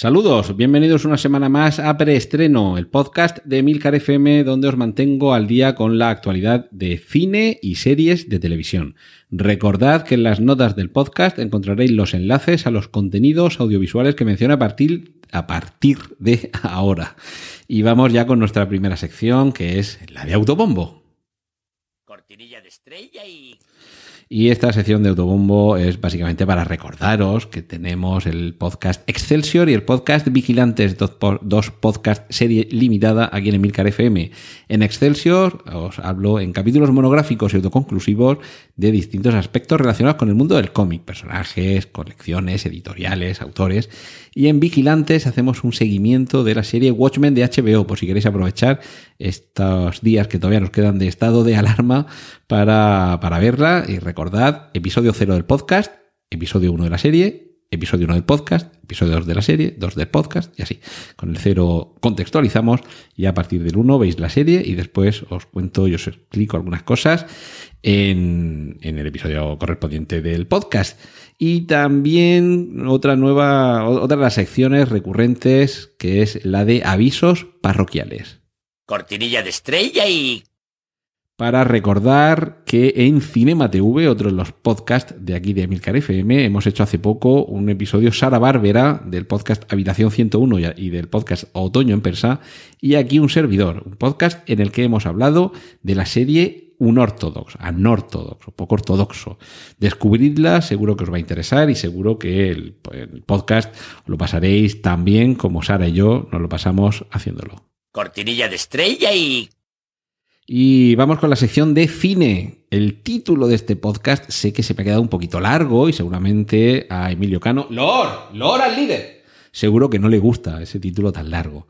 Saludos, bienvenidos una semana más a Preestreno, el podcast de Milcar FM donde os mantengo al día con la actualidad de cine y series de televisión. Recordad que en las notas del podcast encontraréis los enlaces a los contenidos audiovisuales que menciono a partir, a partir de ahora. Y vamos ya con nuestra primera sección que es la de Autobombo. Cortinilla de estrella y... Y esta sección de Autobombo es básicamente para recordaros que tenemos el podcast Excelsior y el podcast Vigilantes, dos, dos podcast serie limitada aquí en Emilcar FM. En Excelsior os hablo en capítulos monográficos y autoconclusivos de distintos aspectos relacionados con el mundo del cómic, personajes, colecciones, editoriales, autores. Y en Vigilantes hacemos un seguimiento de la serie Watchmen de HBO, por si queréis aprovechar estos días que todavía nos quedan de estado de alarma para, para verla. Y recordad, episodio 0 del podcast, episodio 1 de la serie, episodio 1 del podcast, episodio 2 de la serie, 2 del podcast y así. Con el 0 contextualizamos y a partir del 1 veis la serie y después os cuento y os explico algunas cosas en, en el episodio correspondiente del podcast. Y también otra nueva, otra de las secciones recurrentes que es la de avisos parroquiales. Cortinilla de estrella y... Para recordar que en Cinema TV, otro de los podcasts de aquí de Emilcar FM, hemos hecho hace poco un episodio Sara Bárbara del podcast Habitación 101 y del podcast Otoño en Persa, y aquí un servidor, un podcast en el que hemos hablado de la serie un ortodoxo, anortodoxo, poco ortodoxo. Descubridla, seguro que os va a interesar y seguro que el, podcast lo pasaréis tan bien como Sara y yo nos lo pasamos haciéndolo. Cortinilla de estrella y... Y vamos con la sección de cine. El título de este podcast sé que se me ha quedado un poquito largo y seguramente a Emilio Cano, Lord, Lord al líder, seguro que no le gusta ese título tan largo.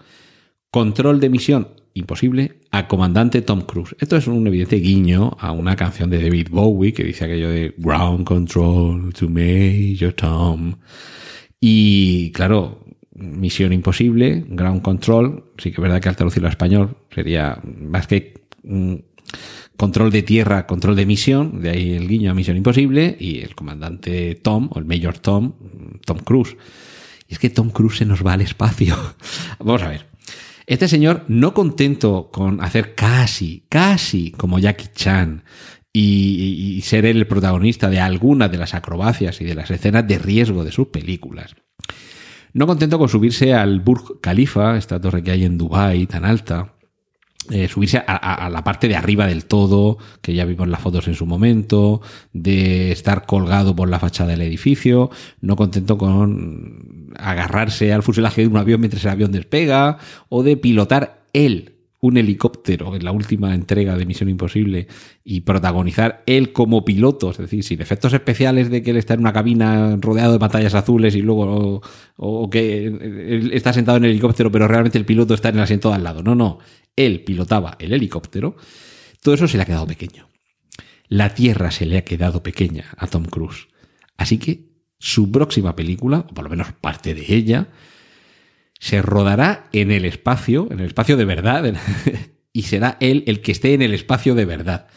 Control de misión imposible a comandante Tom Cruise. Esto es un evidente guiño a una canción de David Bowie que dice aquello de Ground Control to Major Tom. Y claro, misión imposible, Ground Control, sí que es verdad que al traducirlo a español sería más que control de tierra, control de misión, de ahí el guiño a misión imposible, y el comandante Tom, o el Major Tom, Tom Cruise. Y es que Tom Cruise se nos va al espacio. Vamos a ver. Este señor, no contento con hacer casi, casi como Jackie Chan y, ser el protagonista de algunas de las acrobacias y de las escenas de riesgo de sus películas, no contento con subirse al Burj Khalifa, esta torre que hay en Dubái tan alta, eh, subirse a, a, a, la parte de arriba del todo, que ya vimos las fotos en su momento, de estar colgado por la fachada del edificio, no contento con agarrarse al fuselaje de un avión mientras el avión despega, o de pilotar él un helicóptero en la última entrega de Misión Imposible y protagonizar él como piloto, es decir, sin efectos especiales de que él está en una cabina rodeado de pantallas azules y luego o, que está sentado en el helicóptero pero realmente el piloto está en el asiento de al lado. No, no, él pilotaba el helicóptero. Todo eso se le ha quedado pequeño. La Tierra se le ha quedado pequeña a Tom Cruise. Así que su próxima película, o por lo menos parte de ella, se rodará en el espacio, en el espacio de verdad, y será él el que esté en el espacio de verdad.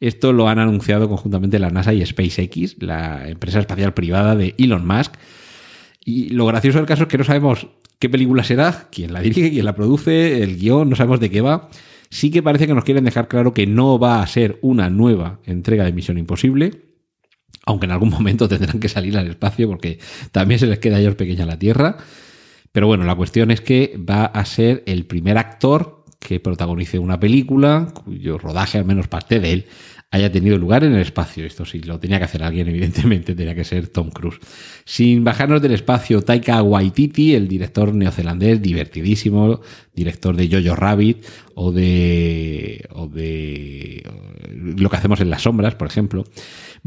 Esto lo han anunciado conjuntamente la NASA y SpaceX, la empresa espacial privada de Elon Musk. Y lo gracioso del caso es que no sabemos qué película será, quién la dirige, quién la produce, el guion, no sabemos de qué va. Sí que parece que nos quieren dejar claro que no va a ser una nueva entrega de Misión Imposible, aunque en algún momento tendrán que salir al espacio porque también se les queda a ellos pequeña la Tierra. Pero bueno, la cuestión es que va a ser el primer actor que protagonice una película cuyo rodaje, al menos parte de él, haya tenido lugar en el espacio. Esto sí, lo tenía que hacer alguien, evidentemente, tenía que ser Tom Cruise. Sin bajarnos del espacio, Taika Waititi, el director neozelandés, divertidísimo, director de Jojo Rabbit o de, o de lo que hacemos en las sombras, por ejemplo,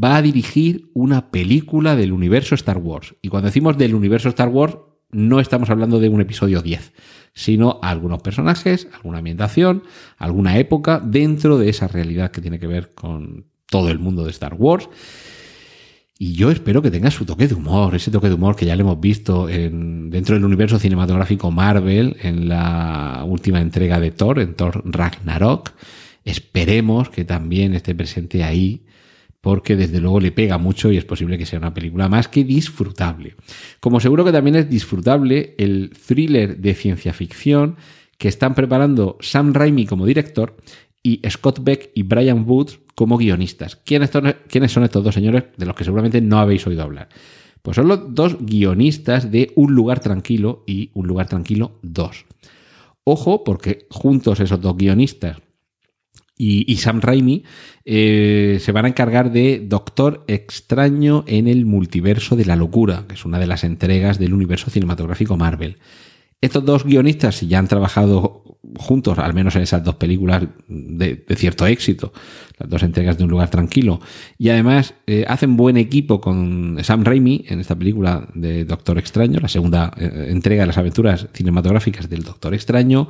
va a dirigir una película del universo Star Wars. Y cuando decimos del universo Star Wars, no estamos hablando de un episodio 10, sino algunos personajes, alguna ambientación, alguna época dentro de esa realidad que tiene que ver con todo el mundo de Star Wars. Y yo espero que tenga su toque de humor, ese toque de humor que ya le hemos visto en, dentro del universo cinematográfico Marvel en la última entrega de Thor, en Thor Ragnarok. Esperemos que también esté presente ahí porque desde luego le pega mucho y es posible que sea una película más que disfrutable. Como seguro que también es disfrutable el thriller de ciencia ficción que están preparando Sam Raimi como director y Scott Beck y Brian Woods como guionistas. ¿Quiénes son, estos dos señores de los que seguramente no habéis oído hablar? Pues son los dos guionistas de Un lugar tranquilo y Un lugar tranquilo 2. Ojo, porque juntos esos dos guionistas y, Sam Raimi eh, se van a encargar de Doctor Extraño en el Multiverso de la Locura, que es una de las entregas del universo cinematográfico Marvel. Estos dos guionistas ya han trabajado juntos, al menos en esas dos películas de, cierto éxito, las dos entregas de Un lugar tranquilo, y además eh, hacen buen equipo con Sam Raimi en esta película de Doctor Extraño, la segunda eh, entrega de las aventuras cinematográficas del Doctor Extraño,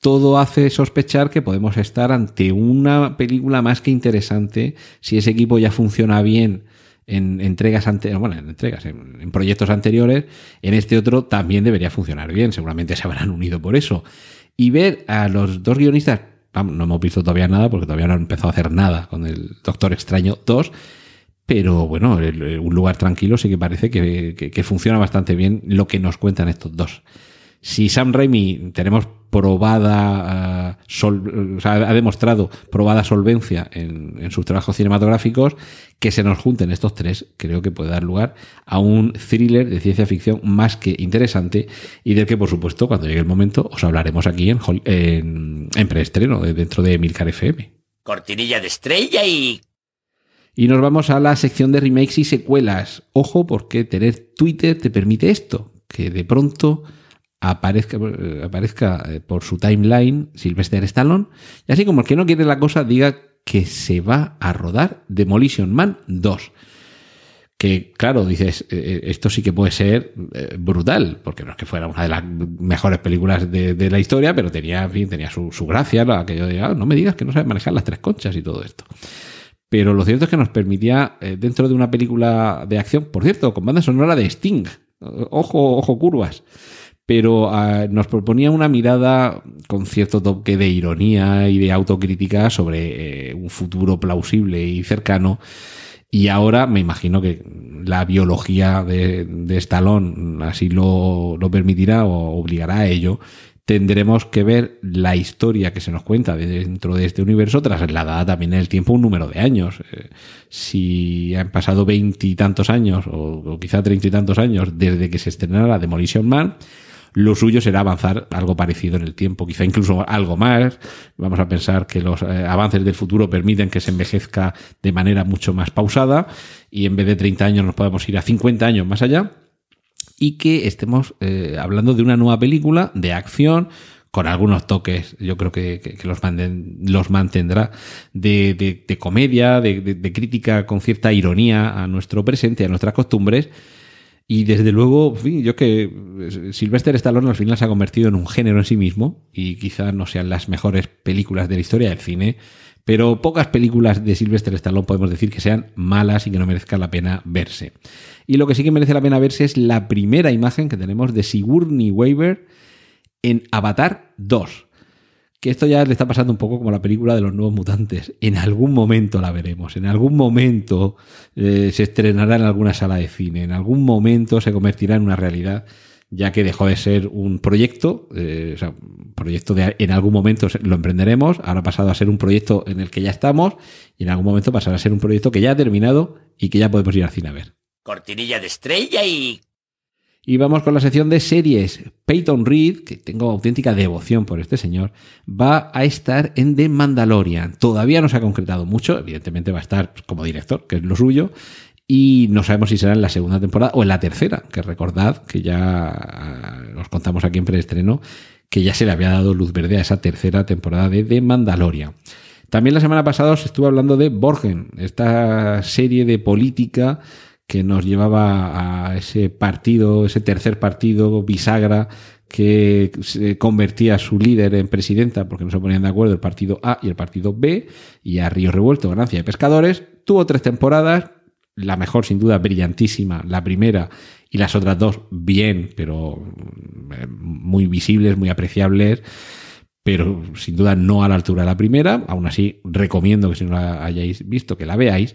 todo hace sospechar que podemos estar ante una película más que interesante si ese equipo ya funciona bien en entregas anteriores, bueno, en entregas, en, proyectos anteriores, en este otro también debería funcionar bien. Seguramente se habrán unido por eso. Y ver a los dos guionistas, no hemos visto todavía nada porque todavía no han empezado a hacer nada con el Doctor Extraño 2. Pero bueno, un lugar tranquilo sí que parece que, que funciona bastante bien lo que nos cuentan estos dos. Si Sam Raimi tenemos probada, eh, ha demostrado probada solvencia en, sus trabajos cinematográficos, que se nos junten estos tres, creo que puede dar lugar a un thriller de ciencia ficción más que interesante y del que, por supuesto, cuando llegue el momento, os hablaremos aquí en, en, en preestreno, dentro de Milcar FM. Cortinilla de estrella y y nos vamos a la sección de remakes y secuelas. Ojo, porque tener Twitter te permite esto, que de pronto aparezca, aparezca eh, por su timeline Sylvester Stallone, y así como el que no quiere la cosa diga que se va a rodar Demolition Man 2. Que claro, dices, eh, eh, esto sí que puede ser brutal, porque no es que fuera una de las mejores películas de, la historia, pero tenía, en fin, tenía su, gracia, aquello de, ah, no me digas que no sabes manejar las tres conchas y todo esto. Pero lo cierto es que nos permitía, dentro de una película de acción, por cierto, con banda sonora de Sting, ojo, ojo curvas, pero ah, nos proponía una mirada con cierto toque de ironía y de autocrítica sobre eh, un futuro plausible y cercano. Y ahora me imagino que la biología de, de Stallone así lo, lo permitirá o obligará a ello tendremos que ver la historia que se nos cuenta dentro de este universo trasladada también en el tiempo un número de años. Eh, si han pasado veintitantos años o, o, quizá treinta y tantos años desde que se estrenara Demolition Man, lo suyo será avanzar algo parecido en el tiempo, quizá incluso algo más. Vamos a pensar que los eh, avances del futuro permiten que se envejezca de manera mucho más pausada y en vez de 30 años nos podemos ir a 50 años más allá y que estemos eh, hablando de una nueva película de acción con algunos toques, yo creo que, los, los, mantendrá, de, de, comedia, de, crítica con cierta ironía a nuestro presente, a nuestras costumbres, y desde luego, fin, yo que eh, Sylvester Stallone al final se ha convertido en un género en sí mismo y quizás no sean las mejores películas de la historia del cine, pero pocas películas de Sylvester Stallone podemos decir que sean malas y que no merezcan la pena verse. Y lo que sí que merece la pena verse es la primera imagen que tenemos de Sigourney Weaver en Avatar 2 que esto ya le está pasando un poco como la película de los nuevos mutantes. En algún momento la veremos, en algún momento eh, se estrenará en alguna sala de cine, en algún momento se convertirá en una realidad, ya que dejó de ser un proyecto, eh, o sea, proyecto de en algún momento lo emprenderemos, ahora ha pasado a ser un proyecto en el que ya estamos y en algún momento pasará a ser un proyecto que ya ha terminado y que ya podemos ir al cine a ver. Cortinilla de estrella y y vamos con la sección de series. Peyton Reed, que tengo auténtica devoción por este señor, va a estar en The Mandalorian. Todavía no se ha concretado mucho, evidentemente va a estar como director, que es lo suyo, y no sabemos si será en la segunda temporada o en la tercera, que recordad que ya ah, os contamos aquí en preestreno que ya se le había dado luz verde a esa tercera temporada de The Mandalorian. También la semana pasada os estuve hablando de Borgen, esta serie de política que nos llevaba a ese partido, ese tercer partido bisagra que se convertía a su líder en presidenta porque no se ponían de acuerdo el partido A y el partido B, y a Río Revuelto, Ganancia de Pescadores. Tuvo tres temporadas, la mejor sin duda brillantísima, la primera, y las otras dos bien, pero eh, muy visibles, muy apreciables, pero sin duda no a la altura de la primera. Aún así, recomiendo que si no la hayáis visto, que la veáis.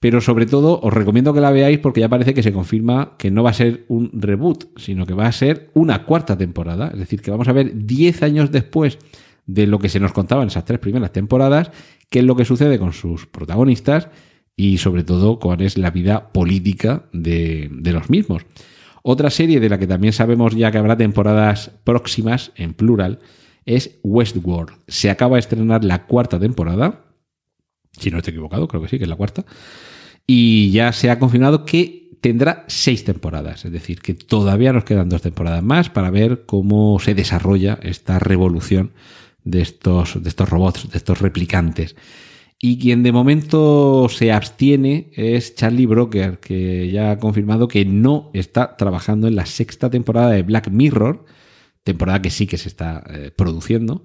Pero sobre todo os recomiendo que la veáis porque ya parece que se confirma que no va a ser un reboot, sino que va a ser una cuarta temporada. Es decir, que vamos a ver 10 años después de lo que se nos contaba en esas tres primeras temporadas, qué es lo que sucede con sus protagonistas y sobre todo cuál es la vida política de, de los mismos. Otra serie de la que también sabemos ya que habrá temporadas próximas, en plural, es Westworld. Se acaba de estrenar la cuarta temporada. Si no estoy equivocado, creo que sí, que es la cuarta y ya se ha confirmado que tendrá seis temporadas, es decir, que todavía nos quedan dos temporadas más para ver cómo se desarrolla esta revolución de estos, de estos robots, de estos replicantes. Y quien de momento se abstiene es Charlie Broker, que ya ha confirmado que no está trabajando en la sexta temporada de Black Mirror, temporada que sí que se está eh, produciendo.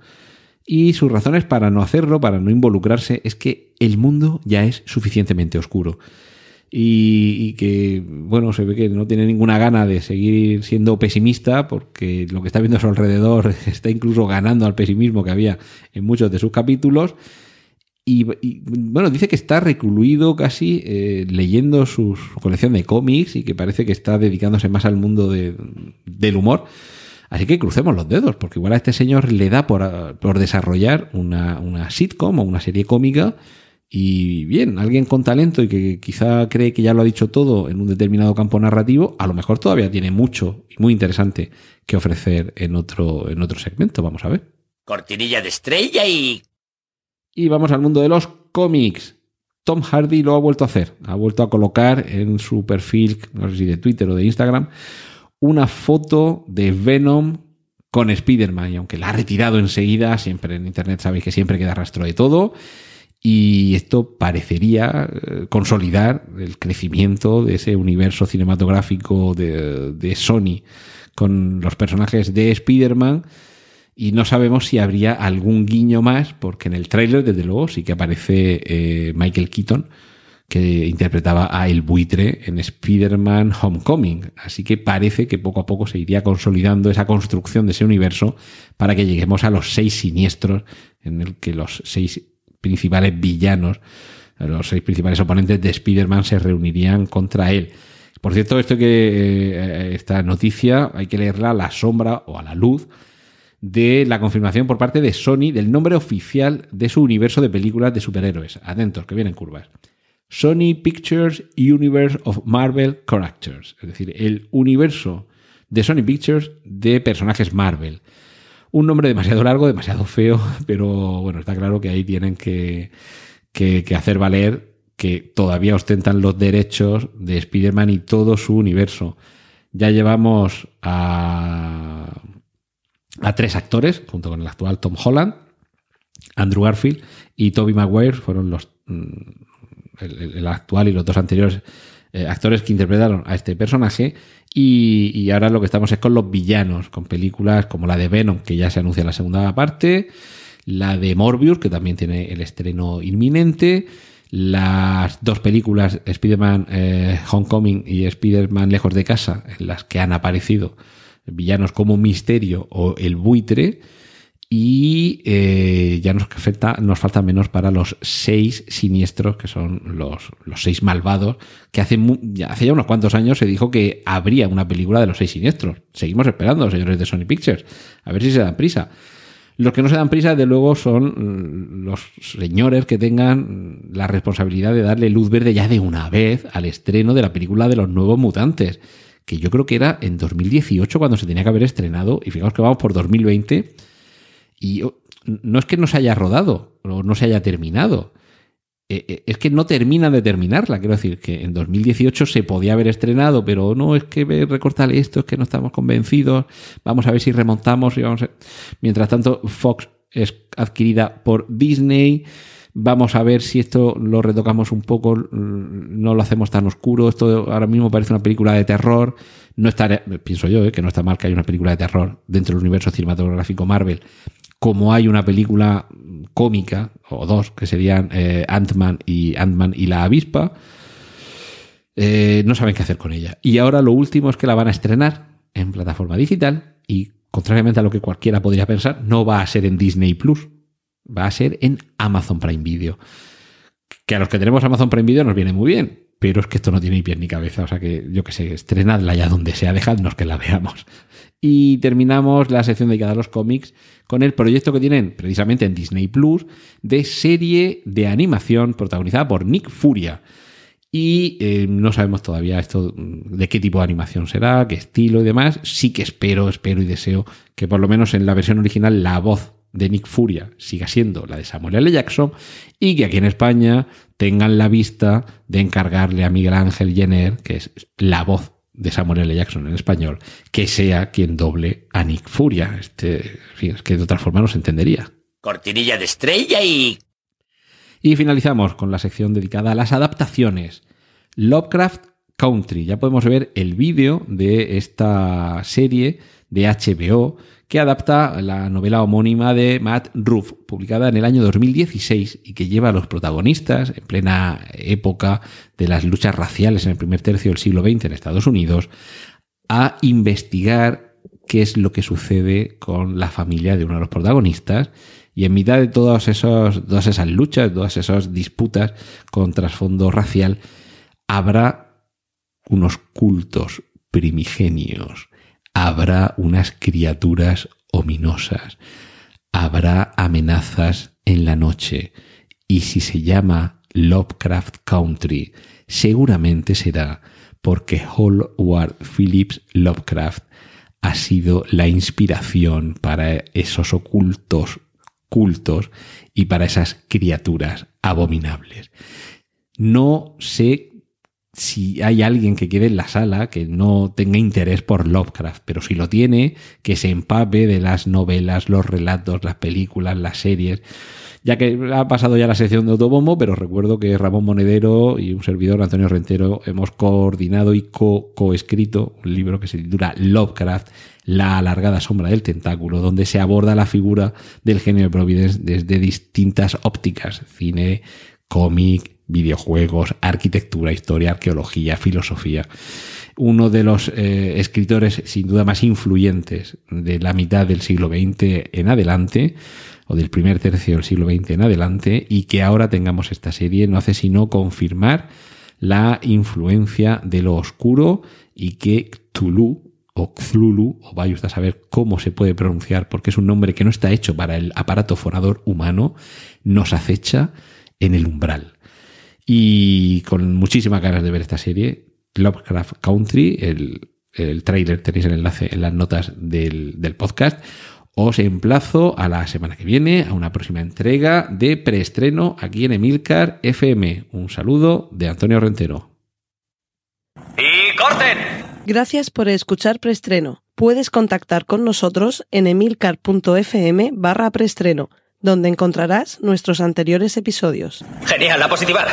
Y sus razones para no hacerlo, para no involucrarse, es que el mundo ya es suficientemente oscuro. Y, que, bueno, se ve que no tiene ninguna gana de seguir siendo pesimista porque lo que está viendo a su alrededor está incluso ganando al pesimismo que había en muchos de sus capítulos. Y, bueno, dice que está recluido casi eh, leyendo su, colección de cómics y que parece que está dedicándose más al mundo del humor. Así que crucemos los dedos, porque igual a este señor le da por, desarrollar una, una, sitcom o una serie cómica. Y bien, alguien con talento y que quizá cree que ya lo ha dicho todo en un determinado campo narrativo, a lo mejor todavía tiene mucho y muy interesante que ofrecer en otro, en otro segmento. Vamos a ver. Cortinilla de estrella y. Y vamos al mundo de los cómics. Tom Hardy lo ha vuelto a hacer. Ha vuelto a colocar en su perfil, no sé si de Twitter o de Instagram, una foto de Venom con Spider-Man. Y aunque la ha retirado enseguida, siempre en Internet sabéis que siempre queda rastro de todo. Y esto parecería eh, consolidar el crecimiento de ese universo cinematográfico de, Sony con los personajes de Spider-Man. Y no sabemos si habría algún guiño más, porque en el tráiler, desde luego, sí que aparece eh, Michael Keaton que interpretaba a El Buitre en Spider-Man Homecoming. Así que parece que poco a poco se iría consolidando esa construcción de ese universo para que lleguemos a los seis siniestros en el que los seis principales villanos, los seis principales oponentes de Spider-Man se reunirían contra él. Por cierto, esto que eh, esta noticia hay que leerla a la sombra o a la luz de la confirmación por parte de Sony del nombre oficial de su universo de películas de superhéroes. Atentos, que vienen curvas. Sony Pictures Universe of Marvel Characters, es decir, el universo de Sony Pictures de personajes Marvel. Un nombre demasiado largo, demasiado feo, pero bueno, está claro que ahí tienen que, hacer valer que todavía ostentan los derechos de Spider-Man y todo su universo. Ya llevamos a, a tres actores, junto con el actual Tom Holland, Andrew Garfield y Toby Maguire, fueron los el, actual y los dos anteriores eh, actores que interpretaron a este personaje. Y, ahora lo que estamos es con los villanos, con películas como la de Venom, que ya se anuncia la segunda parte, la de Morbius, que también tiene el estreno inminente, las dos películas Spider-Man eh, Homecoming y Spider-Man Lejos de Casa, en las que han aparecido villanos como Misterio o el buitre, y eh, ya nos, falta, nos falta menos para los seis siniestros, que son los, los seis malvados, que hace, ya, hace ya unos cuantos años se dijo que habría una película de los seis siniestros. Seguimos esperando, señores de Sony Pictures, a ver si se dan prisa. Los que no se dan prisa, de luego, son los señores que tengan la responsabilidad de darle luz verde ya de una vez al estreno de la película de los nuevos mutantes, que yo creo que era en 2018 cuando se tenía que haber estrenado, y fijaos que vamos por 2020 y no es que no se haya rodado o no se haya terminado. Eh, eh, es que no terminan de terminarla. Quiero decir que en 2018 se podía haber estrenado, pero no es que recortar esto, es que no estamos convencidos. Vamos a ver si remontamos y vamos Mientras tanto, Fox es adquirida por Disney. Vamos a ver si esto lo retocamos un poco, no lo hacemos tan oscuro, esto ahora mismo parece una película de terror, no está, pienso yo, eh, que no está mal que haya una película de terror dentro del universo cinematográfico Marvel, como hay una película cómica, o dos, que serían eh, Ant-Man y Ant-Man y la avispa, eh, no saben qué hacer con ella. Y ahora lo último es que la van a estrenar en plataforma digital y, contrariamente a lo que cualquiera podría pensar, no va a ser en Disney Plus, va a ser en Amazon Prime Video. Que a los que tenemos Amazon Prime Video nos viene muy bien, pero es que esto no tiene ni pies ni cabeza. O sea que, yo que sé, estrenadla ya donde sea, dejadnos que la veamos. Y terminamos la sección dedicada a los cómics con el proyecto que tienen precisamente en Disney Plus de serie de animación protagonizada por Nick Furia. Y eh, no sabemos todavía esto mm, de qué tipo de animación será, qué estilo y demás. Sí que espero, espero y deseo que por lo menos en la versión original la voz de Nick Furia siga siendo la de Samuel L. Jackson y que aquí en España tengan la vista de encargarle a Miguel Ángel Jenner, que es la voz de Samuel L. Jackson en español, que sea quien doble a Nick Furia. Este, es que de otra forma no se entendería. Cortinilla de estrella y... Y finalizamos con la sección dedicada a las adaptaciones. Lovecraft Country. Ya podemos ver el vídeo de esta serie de HBO que adapta la novela homónima de Matt Ruff, publicada en el año 2016 y que lleva a los protagonistas en plena época de las luchas raciales en el primer tercio del siglo XX en Estados Unidos a investigar qué es lo que sucede con la familia de uno de los protagonistas. Y en mitad de todas, esos, todas esas luchas, todas esas disputas con trasfondo racial, habrá unos cultos primigenios habrá unas criaturas ominosas, habrá amenazas en la noche, y si se llama Lovecraft Country, seguramente será porque Howard Phillips Lovecraft ha sido la inspiración para esos ocultos cultos y para esas criaturas abominables. No sé si hay alguien que quede en la sala que no tenga interés por Lovecraft, pero si lo tiene, que se empape de las novelas, los relatos, las películas, las series. Ya que ha pasado ya la sección de Autobombo, pero recuerdo que Ramón Monedero y un servidor, Antonio Rentero, hemos coordinado y co-coescrito un libro que se titula Lovecraft, la alargada sombra del tentáculo, donde se aborda la figura del genio de Providence desde distintas ópticas, cine, cómic, videojuegos, arquitectura, historia, arqueología, filosofía. Uno de los eh, escritores sin duda más influyentes de la mitad del siglo XX en adelante, o del primer tercio del siglo XX en adelante, y que ahora tengamos esta serie no hace sino confirmar la influencia de lo oscuro y que Cthulhu o Cthulhu, o vaya usted a saber cómo se puede pronunciar, porque es un nombre que no está hecho para el aparato fonador humano, nos acecha en el umbral y con muchísimas ganas de ver esta serie. Lovecraft Country, el, el trailer tenéis el enlace en las notas del, del podcast. Os emplazo a la semana que viene a una próxima entrega de preestreno aquí en Emilcar FM. Un saludo de Antonio Rentero. ¡Y corten! Gracias por escuchar preestreno. Puedes contactar con nosotros en emilcar.fm barra preestreno, donde encontrarás nuestros anteriores episodios. Genial, la positiva.